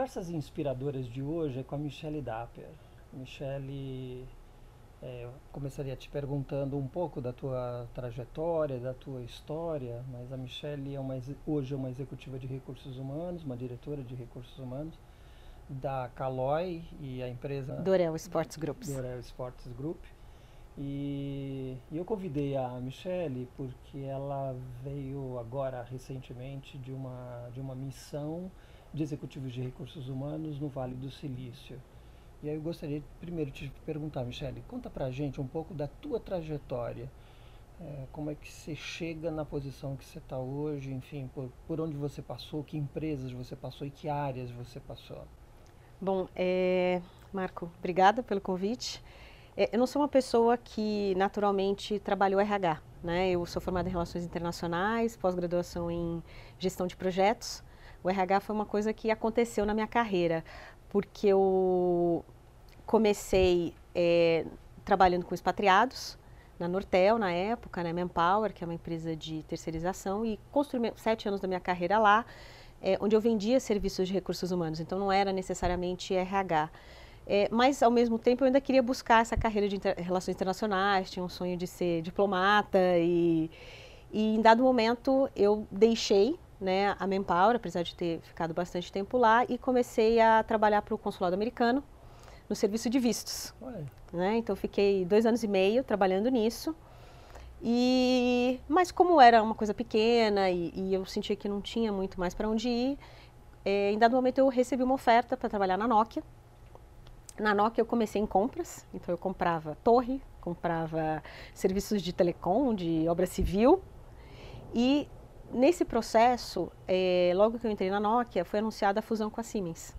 conversas inspiradoras de hoje é com a Michelle Dapper. Michelle, é, começaria te perguntando um pouco da tua trajetória, da tua história, mas a Michelle é uma, hoje é uma executiva de recursos humanos, uma diretora de recursos humanos da Caloi e a empresa Dorel Sports Group. Dorel Sports Group. E, e, eu convidei a Michelle porque ela veio agora recentemente de uma, de uma missão de executivos de recursos humanos no Vale do Silício. E aí eu gostaria primeiro de te perguntar, Michelle, conta pra gente um pouco da tua trajetória. É, como é que você chega na posição que você está hoje, enfim, por, por onde você passou, que empresas você passou e que áreas você passou? Bom, é, Marco, obrigada pelo convite. É, eu não sou uma pessoa que naturalmente trabalhou RH, né? Eu sou formada em Relações Internacionais, pós-graduação em Gestão de Projetos. O RH foi uma coisa que aconteceu na minha carreira, porque eu comecei é, trabalhando com expatriados, na Nortel, na época, na né? Manpower, que é uma empresa de terceirização, e construí sete anos da minha carreira lá, é, onde eu vendia serviços de recursos humanos, então não era necessariamente RH. É, mas, ao mesmo tempo, eu ainda queria buscar essa carreira de inter relações internacionais, tinha um sonho de ser diplomata e, e em dado momento, eu deixei né, a Manpower, apesar de ter ficado bastante tempo lá, e comecei a trabalhar para o consulado americano no serviço de vistos. Né? Então, fiquei dois anos e meio trabalhando nisso. E, mas como era uma coisa pequena e, e eu sentia que não tinha muito mais para onde ir, é, em dado momento eu recebi uma oferta para trabalhar na Nokia. Na Nokia eu comecei em compras, então eu comprava torre, comprava serviços de telecom, de obra civil. E nesse processo, é, logo que eu entrei na Nokia, foi anunciada a fusão com a Siemens.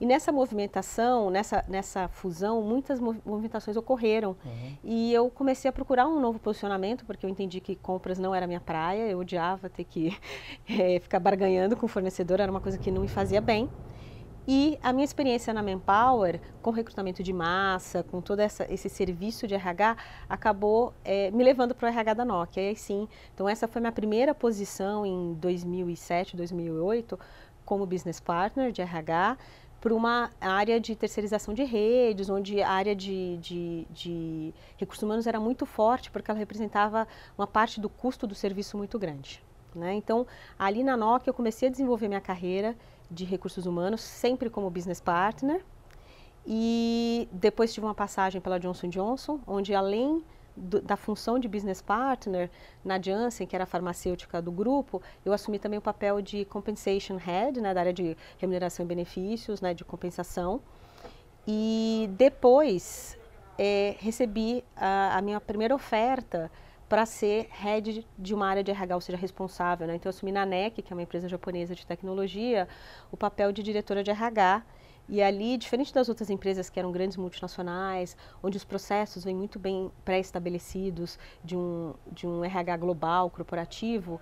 E nessa movimentação, nessa, nessa fusão, muitas movimentações ocorreram. Uhum. E eu comecei a procurar um novo posicionamento, porque eu entendi que compras não era minha praia, eu odiava ter que é, ficar barganhando com o fornecedor, era uma coisa que não me fazia bem. E a minha experiência na Manpower, com recrutamento de massa, com todo essa, esse serviço de RH, acabou é, me levando para o RH da Nokia. E aí sim, então essa foi minha primeira posição em 2007, 2008, como business partner de RH para uma área de terceirização de redes, onde a área de, de, de, recursos humanos era muito forte, porque ela representava uma parte do custo do serviço muito grande. Né? Então, ali na Nokia, eu comecei a desenvolver minha carreira de recursos humanos, sempre como business partner, e depois tive uma passagem pela Johnson Johnson, onde além do, da função de business partner na Janssen, que era a farmacêutica do grupo, eu assumi também o papel de compensation head, né, da área de remuneração e benefícios, né, de compensação. E depois é, recebi a, a, minha primeira oferta para ser head de uma área de RH, ou seja, responsável. Né? Então, eu assumi na NEC, que é uma empresa japonesa de tecnologia, o papel de diretora de RH e ali, diferente das outras empresas que eram grandes multinacionais, onde os processos vêm muito bem pré-estabelecidos de um, de um RH global, corporativo,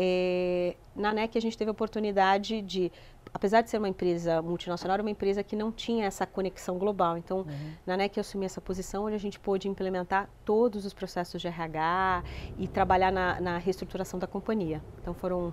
é, na NEC a gente teve a oportunidade de, apesar de ser uma empresa multinacional, era uma empresa que não tinha essa conexão global. Então, uhum. na NEC eu assumi essa posição onde a gente pôde implementar todos os processos de RH e trabalhar na, na reestruturação da companhia. Então, foram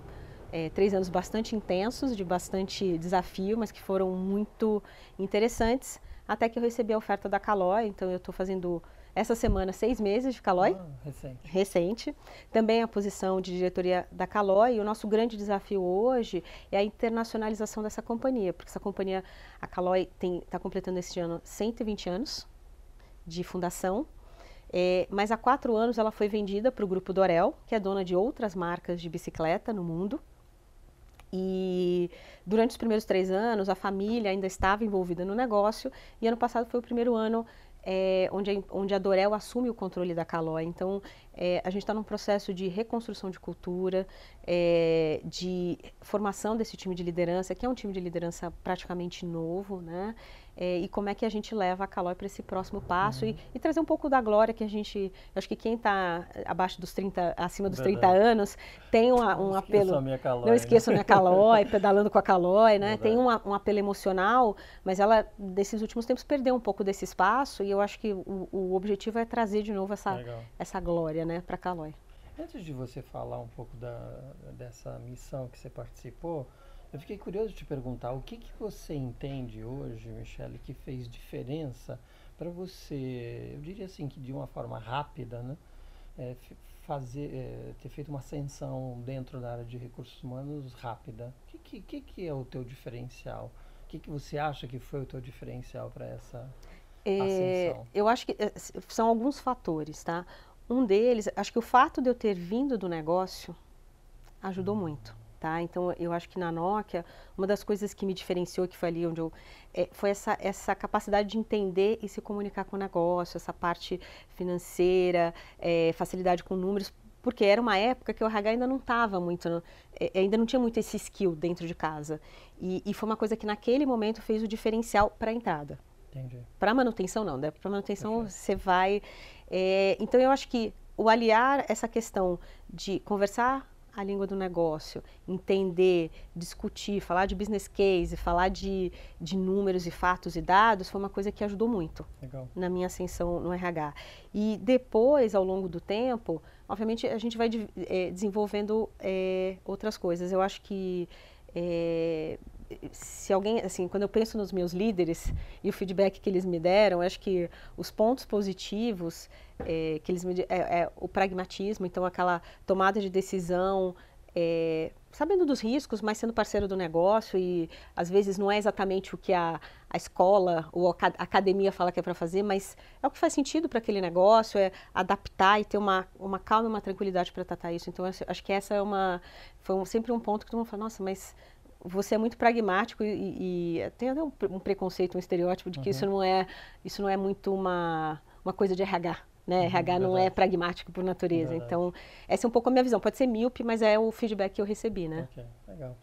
é, três anos bastante intensos, de bastante desafio, mas que foram muito interessantes, até que eu recebi a oferta da Calói, então eu estou fazendo essa semana seis meses de Calói. Ah, recente. Recente. Também a posição de diretoria da Calói. E o nosso grande desafio hoje é a internacionalização dessa companhia, porque essa companhia, a Calói, está completando este ano 120 anos de fundação. É, mas há quatro anos ela foi vendida para o grupo Dorel, que é dona de outras marcas de bicicleta no mundo. E durante os primeiros três anos, a família ainda estava envolvida no negócio, e ano passado foi o primeiro ano é, onde, a, onde a Dorel assume o controle da Calói. Então, é, a gente está num processo de reconstrução de cultura, é, de formação desse time de liderança, que é um time de liderança praticamente novo, né? é, e como é que a gente leva a Calói para esse próximo passo uhum. e, e, trazer um pouco da glória que a gente, acho que quem está abaixo dos 30, acima dos Verdade. 30 anos, tem uma, um não apelo. Minha Calói, não esqueça a minha Calói, pedalando com a Calói, né? Tem um, um apelo emocional, mas ela, desses últimos tempos, perdeu um pouco desse espaço e eu acho que o, o objetivo é trazer de novo essa, essa glória, né, para Calói. Antes de você falar um pouco da, dessa missão que você participou, Eu fiquei curioso de te perguntar, o que, que você entende hoje, Michele, que fez diferença para você, eu diria assim, que de uma forma rápida, né, é, fazer, é, ter feito uma ascensão dentro da área de recursos humanos rápida? O que, que, que é o teu diferencial? O que, que você acha que foi o teu diferencial para essa é, ascensão? Eu acho que é, são alguns fatores, tá? Um deles, acho que o fato de eu ter vindo do negócio ajudou uhum. muito. Tá? Então, eu acho que na Nokia, uma das coisas que me diferenciou, que foi ali onde eu. É, foi essa, essa capacidade de entender e se comunicar com o negócio, essa parte financeira, é, facilidade com números, porque era uma época que o RH ainda não estava muito, no, é, ainda não tinha muito esse skill dentro de casa. E, e foi uma coisa que naquele momento fez o diferencial para a entrada. Para manutenção, não, né? Para manutenção você vai. É, então, eu acho que o aliar essa questão de conversar a língua do negócio, entender, discutir, falar de business case, falar de, de números e fatos e dados, foi uma coisa que ajudou muito Legal. na minha ascensão no RH. E depois, ao longo do tempo, obviamente a gente vai de, é, desenvolvendo é, outras coisas. Eu acho que é, se alguém, assim, quando eu penso nos meus líderes e o feedback que eles me deram, acho que os pontos positivos é, que eles me é, é, o pragmatismo, então aquela tomada de decisão, é, sabendo dos riscos, mas sendo parceiro do negócio e às vezes não é exatamente o que a, a escola ou a academia fala que é para fazer, mas é o que faz sentido para aquele negócio, é adaptar e ter uma, uma calma uma tranquilidade para tratar isso. Então acho que essa é uma foi um, sempre um ponto que todo mundo fala, nossa, mas você é muito pragmático e, e tem até um, um, preconceito, um estereótipo de que uhum. isso não é isso não é muito uma, uma coisa de RH. Né? Uhum, RH não é pragmático por natureza. Verdade. Então, essa é um pouco a minha visão. Pode ser míope, mas é o feedback que eu recebi, né? Ok, legal.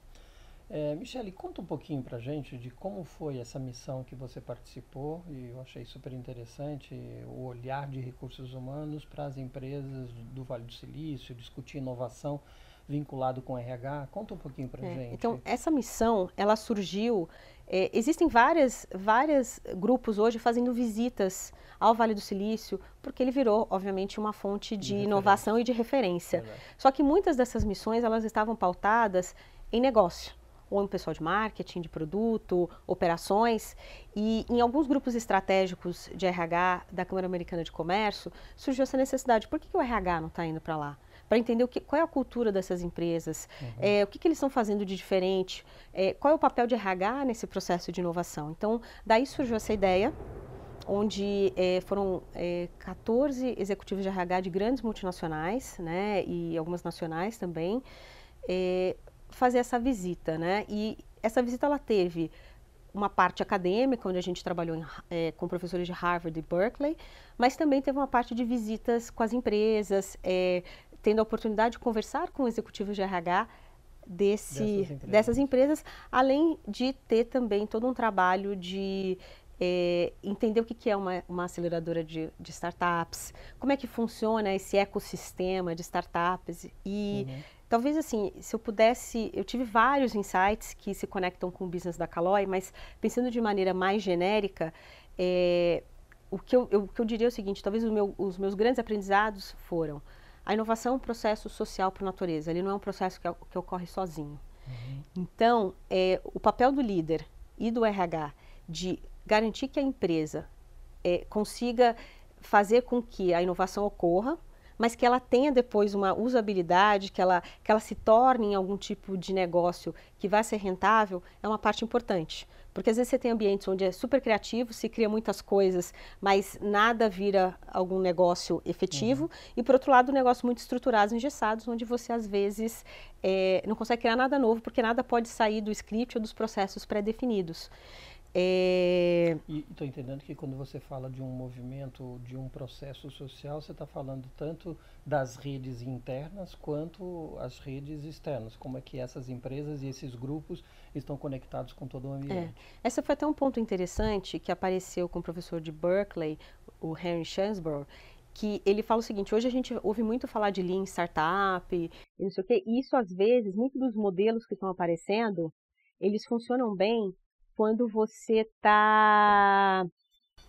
É, Michele, conta um pouquinho pra gente de como foi essa missão que você participou e eu achei super interessante o olhar de recursos humanos para as empresas do Vale do Silício, discutir inovação vinculado com RH? Conta um pouquinho para é, gente. Então, essa missão, ela surgiu... É, existem várias, várias grupos hoje fazendo visitas ao Vale do Silício, porque ele virou, obviamente, uma fonte de, de inovação e de referência. Verdade. Só que muitas dessas missões, elas estavam pautadas em negócio ou em pessoal de marketing, de produto, operações. E em alguns grupos estratégicos de RH da Câmara Americana de Comércio, surgiu essa necessidade. Por que, que o RH não está indo para lá? Para entender o que, qual é a cultura dessas empresas, uhum. é, o que, que, eles estão fazendo de diferente, é, qual é o papel de RH nesse processo de inovação. Então, daí surgiu essa ideia, onde é, foram 14 é, executivos de RH de grandes multinacionais, né, e algumas nacionais também, é, fazer essa visita, né, e essa visita ela teve uma parte acadêmica, onde a gente trabalhou em, é, com professores de Harvard e Berkeley, mas também teve uma parte de visitas com as empresas, é, tendo a oportunidade de conversar com executivos de RH desse, dessas empresas. dessas empresas, além de ter também todo um trabalho de é, entender o que, que é uma, uma aceleradora de, de, startups, como é que funciona esse ecossistema de startups e uhum. talvez assim, se eu pudesse, eu tive vários insights que se conectam com o business da Caloi, mas pensando de maneira mais genérica, é, o, que eu, eu, o que eu diria é o seguinte, talvez meu, os meus grandes aprendizados foram a inovação é um processo social por natureza, ele não é um processo que, que ocorre sozinho. Uhum. Então, é, o papel do líder e do RH de garantir que a empresa é, consiga fazer com que a inovação ocorra, mas que ela tenha depois uma usabilidade, que ela, que ela se torne em algum tipo de negócio que vai ser rentável, é uma parte importante. Porque às vezes você tem ambientes onde é super criativo, se cria muitas coisas, mas nada vira algum negócio efetivo. Uhum. E por outro lado, negócios muito estruturados, engessados, onde você às vezes é, não consegue criar nada novo, porque nada pode sair do script ou dos processos pré-definidos. É... E estou entendendo que quando você fala de um movimento, de um processo social, você está falando tanto das redes internas quanto as redes externas. Como é que essas empresas e esses grupos estão conectados com todo o ambiente. É. Esse foi até um ponto interessante que apareceu com o professor de Berkeley, o Henry Shansborough, que ele fala o seguinte, hoje a gente ouve muito falar de Lean Startup, e não sei o quê, e isso às vezes, muitos dos modelos que estão aparecendo, eles funcionam bem quando você está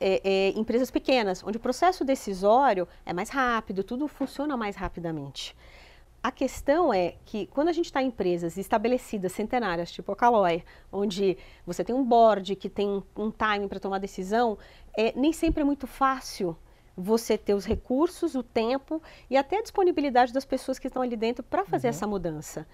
é, é, empresas pequenas, onde o processo decisório é mais rápido, tudo funciona mais rapidamente. A questão é que quando a gente está em empresas estabelecidas, centenárias, tipo a Caloi, onde você tem um board que tem um, time para tomar decisão, é, nem sempre é muito fácil você ter os recursos, o tempo e até a disponibilidade das pessoas que estão ali dentro para fazer uhum. essa mudança.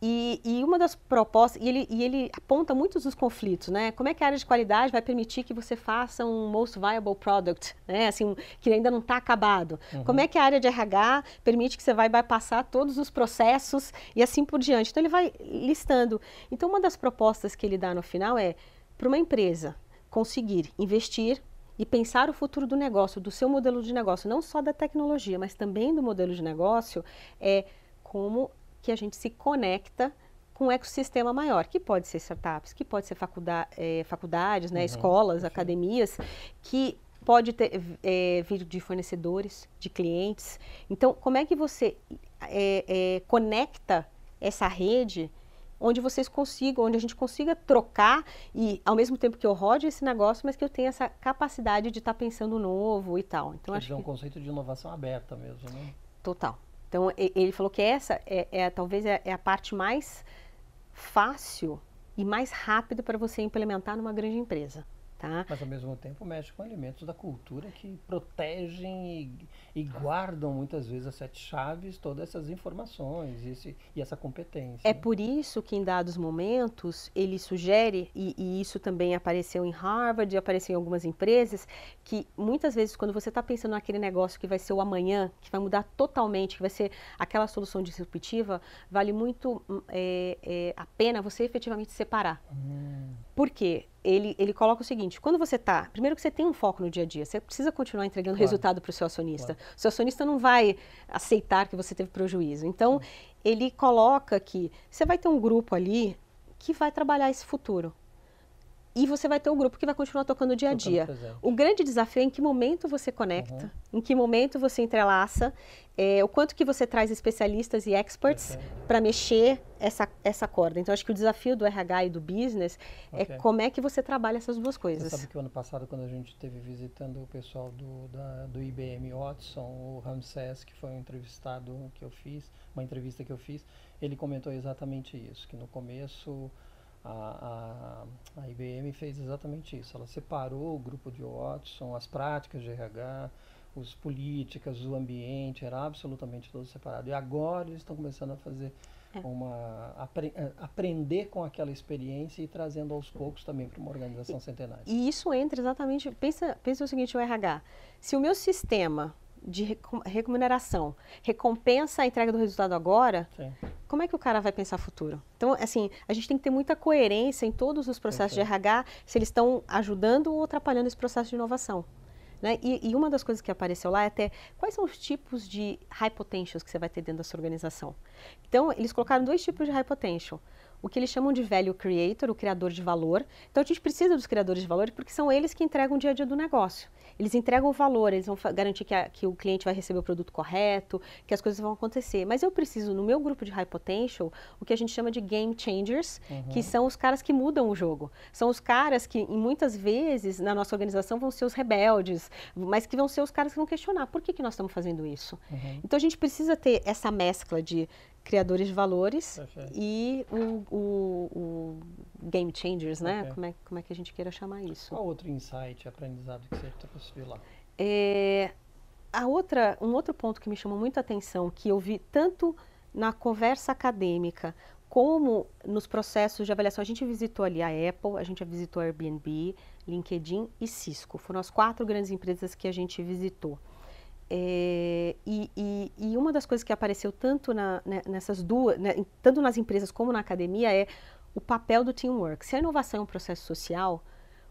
E, e, uma das propostas, e ele, e ele, aponta muitos dos conflitos, né? Como é que a área de qualidade vai permitir que você faça um most viable product, né? Assim, que ainda não está acabado? Uhum. Como é que a área de RH permite que você vai bypassar todos os processos e assim por diante? Então ele vai listando. Então uma das propostas que ele dá no final é para uma empresa conseguir investir e pensar o futuro do negócio, do seu modelo de negócio, não só da tecnologia, mas também do modelo de negócio, é como que a gente se conecta com um ecossistema maior, que pode ser startups, que pode ser faculda é, faculdades, né, uhum, escolas, academias, que pode ter, é, vir de fornecedores, de clientes. Então, como é que você é, conecta essa rede onde vocês consigam, onde a gente consiga trocar e ao mesmo tempo que eu rode esse negócio, mas que eu tenha essa capacidade de estar tá pensando novo e tal. Então Quer acho dizer, que... um conceito de inovação aberta mesmo, né? Total. Então, ele falou que essa é, é talvez é, é, a parte mais fácil e mais rápida para você implementar numa grande empresa. Tá? Mas ao mesmo tempo mexe com elementos da cultura que protegem e, e guardam muitas vezes as sete chaves, todas essas informações e, esse, e essa competência. É por isso que em dados momentos ele sugere, e, e isso também apareceu em Harvard, apareceu em algumas empresas, que muitas vezes quando você está pensando naquele negócio que vai ser o amanhã, que vai mudar totalmente, que vai ser aquela solução disruptiva, vale muito é, é, a pena você efetivamente separar. Hum. Por quê? ele, ele coloca o seguinte: quando você está, primeiro que você tem um foco no dia a dia, você precisa continuar entregando claro. resultado para o seu acionista. Claro. O seu acionista não vai aceitar que você teve prejuízo. Então, Sim. ele coloca que você vai ter um grupo ali que vai trabalhar esse futuro. E você vai ter um grupo que vai continuar tocando o dia a dia. O grande desafio é em que momento você conecta, uhum. em que momento você entrelaça, é, o quanto que você traz especialistas e experts para mexer essa, essa corda. Então, acho que o desafio do RH e do business é okay. é como é que você trabalha essas duas coisas. Você sabe que o ano passado, quando a gente esteve visitando o pessoal do, da, do IBM Watson, o Ramsés, que foi um entrevistado que eu fiz, uma entrevista que eu fiz, ele comentou exatamente isso, que no começo a, a, a, IBM fez exatamente isso. Ela separou o grupo de Watson, as práticas de RH, as políticas, o ambiente, era absolutamente todo separado. E agora eles estão começando a fazer é. uma apre, eh, aprender com aquela experiência e trazendo aos poucos também para uma organização centenária. E isso entra exatamente, pensa, pensa o seguinte, o RH, se o meu sistema de remuneração recompensa a entrega do resultado agora, Sim. como é que o cara vai pensar futuro? Então, assim, a gente tem que ter muita coerência em todos os processos de RH, se eles estão ajudando ou atrapalhando esse processo de inovação. Né? E, e, uma das coisas que apareceu lá é até quais são os tipos de high potentials que você vai ter dentro da sua organização. Então, eles colocaram dois tipos de high potential o que eles chamam de value creator, o criador de valor. Então a gente precisa dos criadores de valor porque são eles que entregam o dia a dia do negócio. Eles entregam o valor, eles vão garantir que, a, que, o cliente vai receber o produto correto, que as coisas vão acontecer. Mas eu preciso, no meu grupo de high potential, o que a gente chama de game changers, uhum. que são os caras que mudam o jogo. São os caras que, muitas vezes, na nossa organização, vão ser os rebeldes, mas que vão ser os caras que vão questionar por que, que nós estamos fazendo isso. Uhum. Então a gente precisa ter essa mescla de criadores de valores e o, o, o, game changers, né? Okay. Como, é, como é que a gente queira chamar isso. Qual outro insight, aprendizado que você trouxe lá? É, a outra, um outro ponto que me chamou muito a atenção, que eu vi tanto na conversa acadêmica como nos processos de avaliação, a gente visitou ali a Apple, a gente visitou a Airbnb, LinkedIn e Cisco. Foram as quatro grandes empresas que a gente visitou. É, e, e, e, uma das coisas que apareceu tanto na, né, nessas duas, né, tanto nas empresas como na academia, é o papel do teamwork. Se a inovação é um processo social,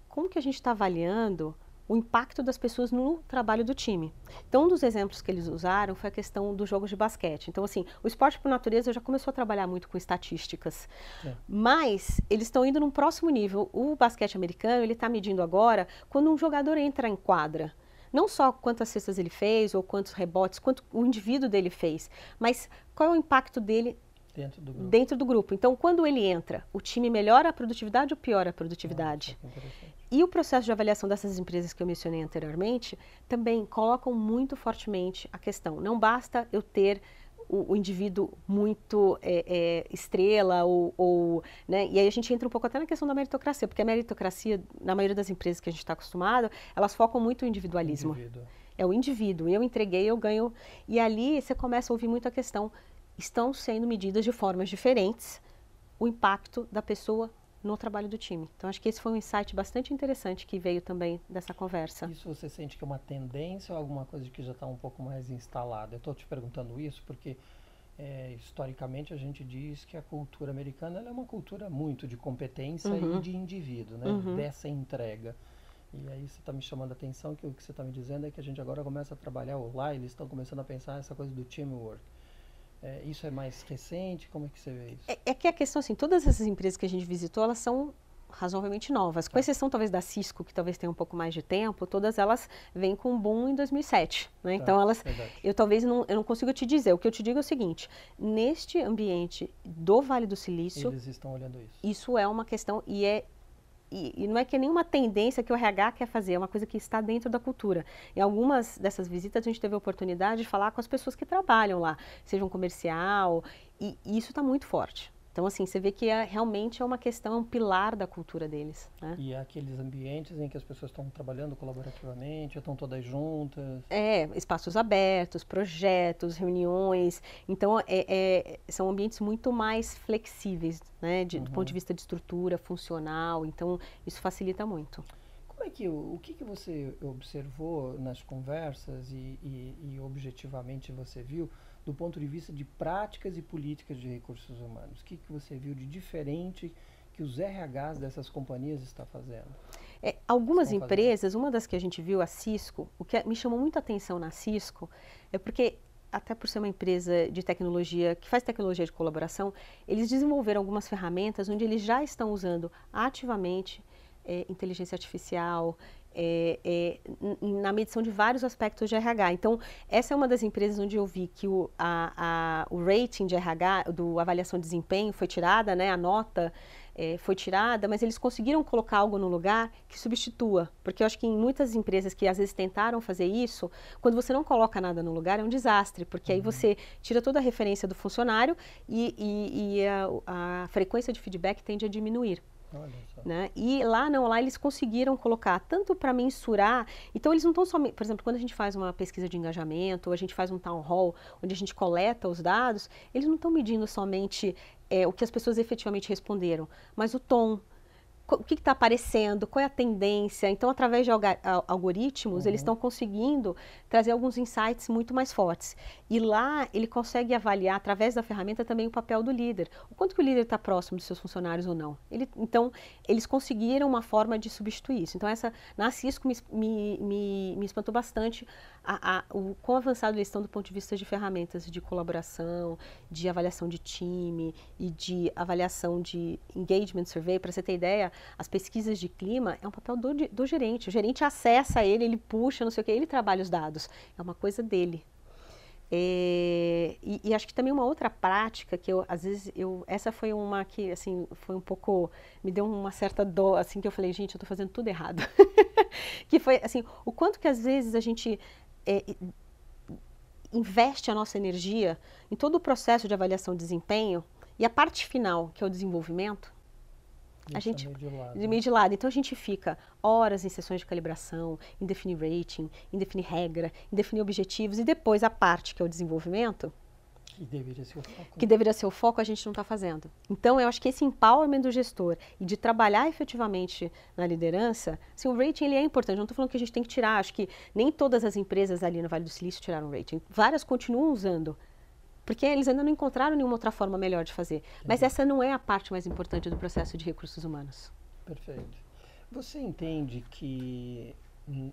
como que a gente está avaliando o impacto das pessoas no trabalho do time? Então, um dos exemplos que eles usaram foi a questão dos jogos de basquete. Então, assim, o esporte por natureza já começou a trabalhar muito com estatísticas, é. mas eles estão indo num próximo nível. O basquete americano, ele está medindo agora quando um jogador entra em quadra. Não só quantas cestas ele fez, ou quantos rebotes, quanto o indivíduo dele fez, mas qual é o impacto dele dentro do grupo. Dentro do grupo. Então, quando ele entra, o time melhora a produtividade ou piora a produtividade? Nossa, e o processo de avaliação dessas empresas que eu mencionei anteriormente também colocam muito fortemente a questão. Não basta eu ter o, o indivíduo muito é, é, estrela ou, ou, né? E aí a gente entra um pouco até na questão da meritocracia, porque a meritocracia, na maioria das empresas que a gente está acostumado, elas focam muito no individualismo. Indivíduo. É o indivíduo. Eu entreguei, eu ganho. E ali você começa a ouvir muito a questão: estão sendo medidas de formas diferentes o impacto da pessoa no trabalho do time. Então, acho que esse foi um insight bastante interessante que veio também dessa conversa. Isso você sente que é uma tendência ou alguma coisa que já está um pouco mais instalada? Eu estou te perguntando isso porque, é, historicamente, a gente diz que a cultura americana é uma cultura muito de competência uhum. e de indivíduo, né? Uhum. dessa entrega. E aí você está me chamando a atenção que o que você está me dizendo é que a gente agora começa a trabalhar lá, eles estão começando a pensar essa coisa do teamwork. É, isso é mais recente? Como é que você vê isso? É, é, que a questão, assim, todas essas empresas que a gente visitou, elas são razoavelmente novas. Com tá. exceção, talvez, da Cisco, que talvez tenha um pouco mais de tempo, todas elas vêm com um boom em 2007. Né? Tá, então, elas, verdade. eu talvez não, eu não consigo te dizer. O que eu te digo é o seguinte, neste ambiente do Vale do Silício... Eles estão olhando isso. Isso é uma questão e é e, e, não é que é nenhuma tendência que o RH quer fazer, é uma coisa que está dentro da cultura. Em algumas dessas visitas, a gente teve a oportunidade de falar com as pessoas que trabalham lá, seja um comercial, e, e isso está muito forte. Então, assim, você vê que é, realmente é uma questão, é um pilar da cultura deles. Né? E é aqueles ambientes em que as pessoas estão trabalhando colaborativamente, estão todas juntas. É, espaços abertos, projetos, reuniões. Então, é, é, são ambientes muito mais flexíveis, né? De, uhum. Do ponto de vista de estrutura, funcional. Então, isso facilita muito. Como é que, o, o que, que você observou nas conversas e, e, e objetivamente você viu do ponto de vista de práticas e políticas de recursos humanos? O que, que você viu de diferente que os RHs dessas companhias estão fazendo? É, algumas empresas, fazendo? uma das que a gente viu, a Cisco, o que me chamou muita atenção na Cisco é porque até por ser uma empresa de tecnologia que faz tecnologia de colaboração, eles desenvolveram algumas ferramentas onde eles já estão usando ativamente é, inteligência artificial, é, é, na medição de vários aspectos de RH. Então, essa é uma das empresas onde eu vi que o, a, a, o rating de RH, do avaliação de desempenho, foi tirada, né, a nota é, foi tirada, mas eles conseguiram colocar algo no lugar que substitua. Porque eu acho que em muitas empresas que às vezes tentaram fazer isso, quando você não coloca nada no lugar, é um desastre, porque uhum. aí você tira toda a referência do funcionário e, e, e a, a frequência de feedback tende a diminuir. Né? E lá não, lá eles conseguiram colocar tanto para mensurar, então eles não estão só, por exemplo, quando a gente faz uma pesquisa de engajamento, ou a gente faz um town hall, onde a gente coleta os dados, eles não estão medindo somente é, o que as pessoas efetivamente responderam, mas o tom, o que está aparecendo, qual é a tendência. Então, através de algoritmos, uhum. eles estão conseguindo trazer alguns insights muito mais fortes. E lá, ele consegue avaliar, através da ferramenta, também o papel do líder. O quanto que o líder está próximo dos seus funcionários ou não. Ele, então, eles conseguiram uma forma de substituir isso. Então, essa, na Cisco me, me, me, me espantou bastante a, a, o quão avançado eles estão do ponto de vista de ferramentas de colaboração, de avaliação de time e de avaliação de engagement survey. Para você ter ideia, as pesquisas de clima é um papel do, do gerente. O gerente acessa ele, ele puxa, não sei o que, ele trabalha os dados. É uma coisa dele. É, e, e, acho que também uma outra prática que eu às vezes eu essa foi uma que assim foi um pouco me deu uma certa dor assim que eu falei gente eu estou fazendo tudo errado que foi assim o quanto que às vezes a gente é, investe a nossa energia em todo o processo de avaliação de desempenho e a parte final, que é o desenvolvimento, a gente meio de, lado. meio de lado. Então a gente fica horas em sessões de calibração, em definir rating, em definir regra, em definir objetivos e depois a parte que é o desenvolvimento, que deveria ser o foco. Que deveria ser o foco, a gente não está fazendo. Então, eu acho que esse empowerment do gestor e de trabalhar efetivamente na liderança, assim, o rating ele é importante. Eu não estou falando que a gente tem que tirar, acho que nem todas as empresas ali no Vale do Silício tiraram rating. Várias continuam usando. Porque eles ainda não encontraram nenhuma outra forma melhor de fazer. Mas essa não é a parte mais importante do processo de recursos humanos. Perfeito. Você entende que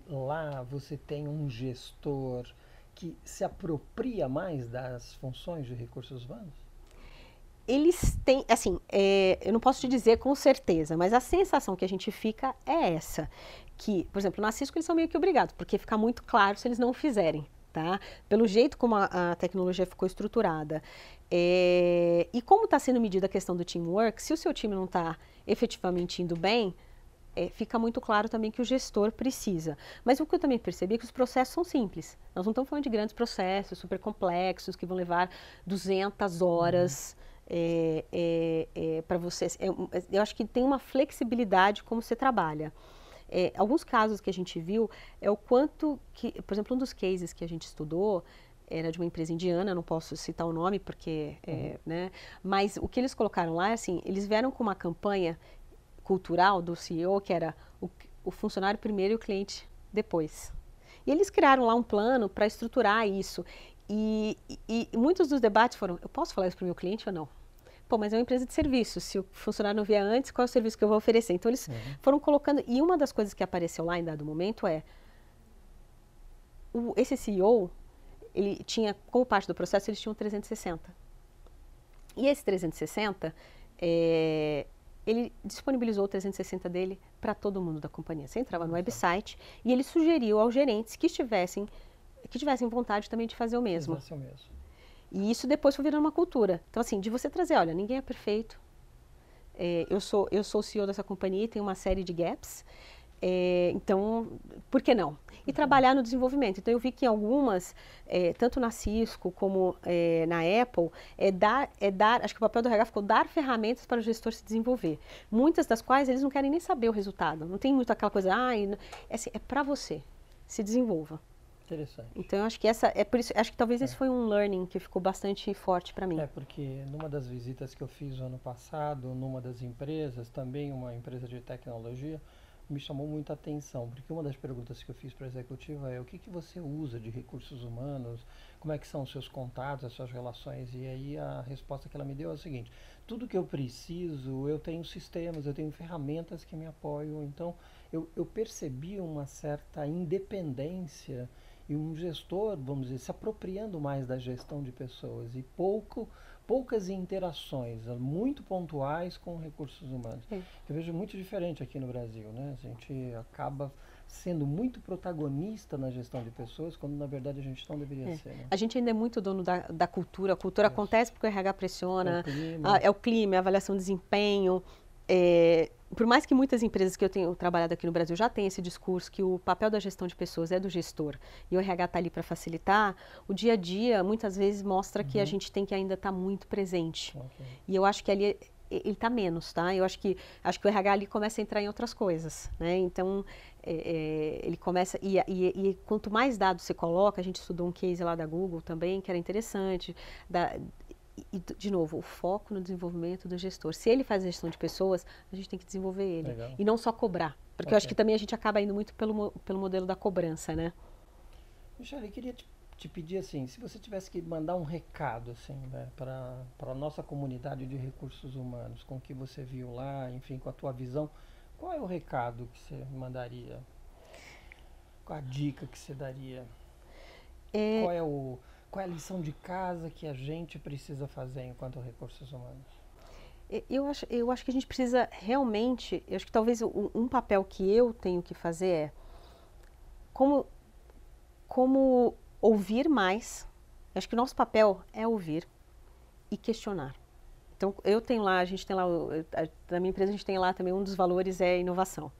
lá você tem um gestor que se apropria mais das funções de recursos humanos? Eles têm, assim, é, eu não posso te dizer com certeza, mas a sensação que a gente fica é essa, que, por exemplo, na Cisco eles são meio que obrigados, porque fica muito claro se eles não fizerem, tá? Pelo jeito como a, a tecnologia ficou estruturada. É, e como está sendo medida a questão do teamwork, se o seu time não está efetivamente indo bem, é, fica muito claro também que o gestor precisa. Mas o que eu também percebi é que os processos são simples. Nós não estamos falando de grandes processos, super complexos, que vão levar 200 horas. Uhum. É, é, é para vocês. É, eu acho que tem uma flexibilidade como você trabalha. É, alguns casos que a gente viu é o quanto que, por exemplo, um dos cases que a gente estudou era de uma empresa indiana, não posso citar o nome porque, é, uhum. né? Mas o que eles colocaram lá, assim, eles vieram com uma campanha cultural do CEO que era o, o funcionário primeiro e o cliente depois. E eles criaram lá um plano para estruturar isso. E, e, e, muitos dos debates foram: eu posso falar isso para o meu cliente ou não? Pô, mas é uma empresa de serviço. Se o funcionário não vier antes, qual é o serviço que eu vou oferecer? Então eles uhum. foram colocando. E uma das coisas que apareceu lá em dado momento é: o, esse CEO, ele tinha, como parte do processo, eles tinham 360. E esse 360, é, ele disponibilizou o 360 dele para todo mundo da companhia. Você entrava no website e ele sugeriu aos gerentes que estivessem que tivessem vontade também de fazer o mesmo. Fazer o mesmo. E isso depois foi virando uma cultura. Então, assim, de você trazer, olha, ninguém é perfeito. É, eu sou eu sou o CEO dessa companhia e tem uma série de gaps. É, então, por que não? E uhum. trabalhar no desenvolvimento. Então, eu vi que em algumas, é, tanto na Cisco como é, na Apple, é dar, é dar, acho que o papel do RH ficou dar ferramentas para o gestor se desenvolver. Muitas das quais eles não querem nem saber o resultado. Não tem muito aquela coisa, ah, é, assim, é para você, se desenvolva. Interessante. Então, eu acho que essa, é por isso, acho que talvez esse é. foi um learning que ficou bastante forte para mim. É, porque numa das visitas que eu fiz ano passado, numa das empresas, também uma empresa de tecnologia, me chamou muita atenção, porque uma das perguntas que eu fiz para a executiva é o que, que você usa de recursos humanos, como é que são os seus contatos, as suas relações, e aí a resposta que ela me deu é o seguinte, tudo que eu preciso, eu tenho sistemas, eu tenho ferramentas que me apoiam, então eu, eu percebi uma certa independência e um gestor, vamos dizer, se apropriando mais da gestão de pessoas. E pouco poucas interações, muito pontuais com recursos humanos. Sim. Eu vejo muito diferente aqui no Brasil, né? A gente acaba sendo muito protagonista na gestão de pessoas, quando na verdade a gente não deveria é. ser. Né? A gente ainda é muito dono da, da cultura, a cultura acontece porque o RH pressiona, é o clima, a, é o clima, é a avaliação de desempenho, é, por mais que muitas empresas que eu tenho trabalhado aqui no Brasil já tenham esse discurso que o papel da gestão de pessoas é do gestor e o RH está ali para facilitar, o dia a dia muitas vezes mostra uhum. que a uhum. gente tem que ainda estar tá muito presente. Okay. E eu acho que ali ele está menos, tá? Eu acho que acho que o RH ali começa a entrar em outras coisas, né? Então é, é, ele começa e, e, e, quanto mais dados você coloca, a gente estudou um case lá da Google também que era interessante, da, e, de novo, o foco no desenvolvimento do gestor. Se ele faz a gestão de pessoas, a gente tem que desenvolver ele. Legal. E não só cobrar. Porque okay. eu acho que também a gente acaba indo muito pelo, pelo modelo da cobrança, né? Michele, eu queria te, te, pedir assim, se você tivesse que mandar um recado assim, né, para a nossa comunidade de recursos humanos, com o que você viu lá, enfim, com a tua visão, qual é o recado que você mandaria? Qual a dica que você daria? É... Qual é o qual é a lição de casa que a gente precisa fazer enquanto recursos humanos? Eu acho, eu acho que a gente precisa realmente, eu acho que talvez um, um papel que eu tenho que fazer é como, como ouvir mais. Eu acho que o nosso papel é ouvir e questionar. Então, eu tenho lá, a gente tem lá, na minha empresa a gente tem lá também um dos valores é inovação.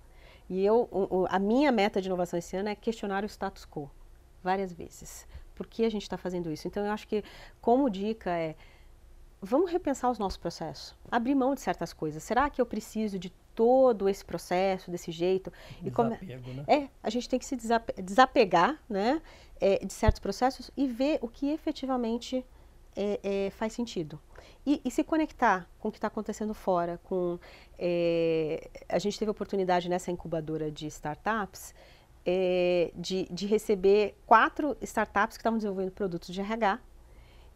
E eu, a minha meta de inovação esse ano é questionar o status quo, várias vezes por que a gente está fazendo isso. Então, eu acho que, como dica, é vamos repensar os nossos processos, abrir mão de certas coisas. Será que eu preciso de todo esse processo desse jeito? Desapego, né? É, a gente tem que se desapegar, né, é, de certos processos e ver o que efetivamente é, é, faz sentido. E, e, se conectar com o que está acontecendo fora. Com, é, a gente teve oportunidade nessa incubadora de startups é, de, de receber quatro startups que estavam desenvolvendo produtos de RH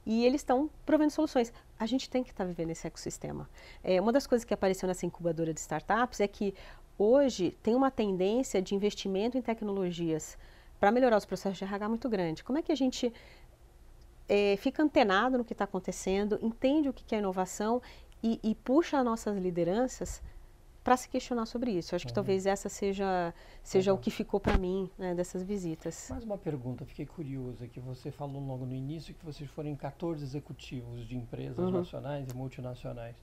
e eles estão provendo soluções. A gente tem que estar tá vivendo esse ecossistema. É, uma das coisas que apareceu nessa incubadora de startups é que hoje tem uma tendência de investimento em tecnologias para melhorar os processos de RH muito grande. Como é que a gente é, fica antenado no que está acontecendo, entende o que é inovação e, e puxa as nossas lideranças para se questionar sobre isso. Eu acho que uhum. talvez essa seja, seja uhum. o que ficou para mim né, dessas visitas. Mais uma pergunta, fiquei curiosa, que você falou logo no início que vocês foram em 14 executivos de empresas uhum. nacionais e multinacionais.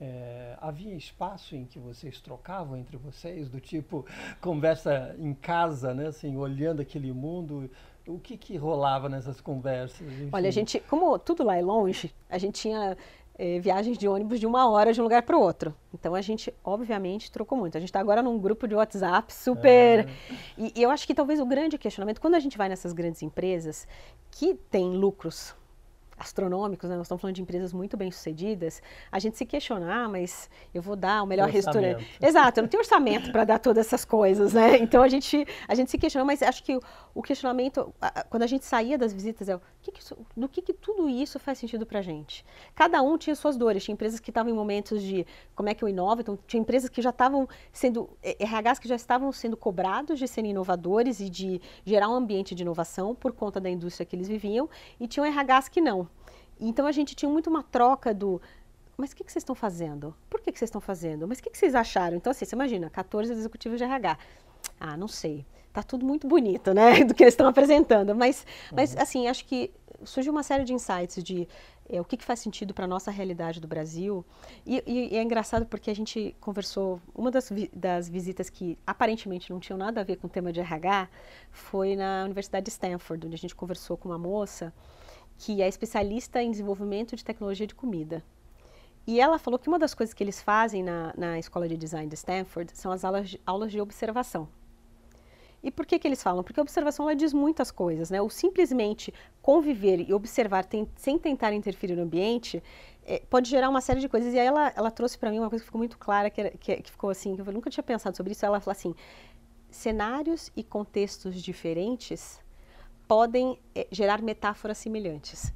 é, havia espaço em que vocês trocavam entre vocês, do tipo conversa em casa, né, assim, olhando aquele mundo? O que, que rolava nessas conversas? Enfim? Olha, a gente, como tudo lá é longe, a gente tinha é, viagens de ônibus de uma hora de um lugar para o outro. Então a gente, obviamente, trocou muito. A gente está agora num grupo de WhatsApp super. É. E, e eu acho que talvez o grande questionamento, quando a gente vai nessas grandes empresas que têm lucros astronômicos, né? nós estamos falando de empresas muito bem sucedidas, a gente se questionar, ah, mas eu vou dar o melhor restaurante. Exato, eu não tenho orçamento para dar todas essas coisas, né? Então a gente, a gente se questiona, mas acho que o, o questionamento, a, quando a gente saía das visitas, é que que isso, do que, que tudo isso faz sentido para a gente? Cada um tinha suas dores, tinha empresas que estavam em momentos de como é que eu inovo, então tinha empresas que já estavam sendo, RHs que já estavam sendo cobrados de serem inovadores e de gerar um ambiente de inovação por conta da indústria que eles viviam, e tinham RHs que não. Então a gente tinha muito uma troca do mas o que, que vocês estão fazendo? Por que, que vocês estão fazendo? Mas o que, que vocês acharam? Então, assim, você imagina, 14 executivos de RH. Ah, não sei. Tá tudo muito bonito, né? Do que eles estão apresentando. Mas, uhum. mas, assim, acho que surgiu uma série de insights de é, o que, que, faz sentido para a nossa realidade do Brasil. E, e, e, é engraçado porque a gente conversou, uma das, vi, das visitas que aparentemente não tinham nada a ver com o tema de RH foi na Universidade de Stanford, onde a gente conversou com uma moça que é especialista em desenvolvimento de tecnologia de comida. E ela falou que uma das coisas que eles fazem na, na escola de design de Stanford são as aulas de, aulas de observação. E por que, que eles falam? Porque a observação ela diz muitas coisas, né? O simplesmente conviver e observar tem, sem tentar interferir no ambiente é, pode gerar uma série de coisas. E aí ela, ela trouxe para mim uma coisa que ficou muito clara, que, era, que, que, ficou assim, que eu nunca tinha pensado sobre isso. Ela falou assim: cenários e contextos diferentes podem é, gerar metáforas semelhantes.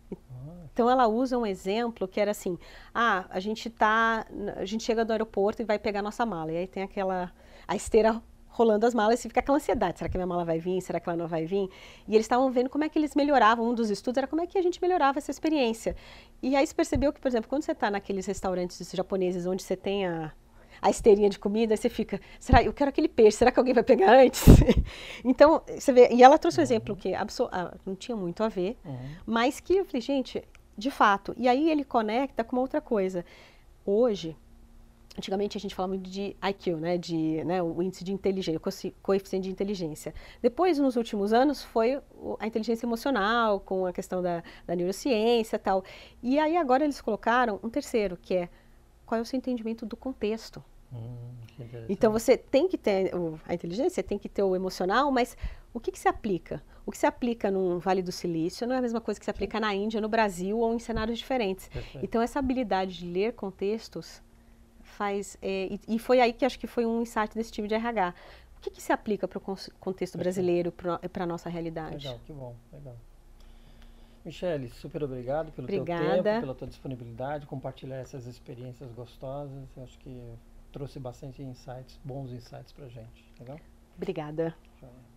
Então ela usa um exemplo que era assim: ah, a gente tá, a gente chega do aeroporto e vai pegar nossa mala e aí tem aquela a esteira rolando as malas e fica aquela ansiedade: será que minha mala vai vir? Será que ela não vai vir? E eles estavam vendo como é que eles melhoravam. Um dos estudos era como é que a gente melhorava essa experiência. E aí se percebeu que, por exemplo, quando você está naqueles restaurantes japoneses onde você tem a a esteirinha de comida, você fica, será, eu quero aquele peixe, será que alguém vai pegar antes? então, você vê, e ela trouxe um exemplo que ah, não tinha muito a ver, uhum. mas que eu falei, gente, de fato, e aí ele conecta com uma outra coisa. Hoje, Antigamente a gente falava muito de IQ, né, de, né, o índice de inteligência, o coeficiente de inteligência. Depois, nos últimos anos, foi a inteligência emocional, com a questão da, da neurociência tal. E aí agora eles colocaram um terceiro, que é qual é o seu entendimento do contexto. Hum, então você tem que ter a inteligência, tem que ter o emocional, mas o que, que se aplica? O que se aplica no Vale do Silício não é a mesma coisa que se aplica na Índia, no Brasil ou em cenários diferentes. Perfeito. Então essa habilidade de ler contextos faz é, e, e, foi aí que acho que foi um insight desse time de RH. O que, que se aplica para o contexto brasileiro, para a nossa realidade? Legal, que bom, legal. Michele, super obrigado pelo Obrigada. teu tempo, pela tua disponibilidade, compartilhar essas experiências gostosas. Eu acho que trouxe bastante insights, bons insights para gente. Legal? Obrigada. Tchau.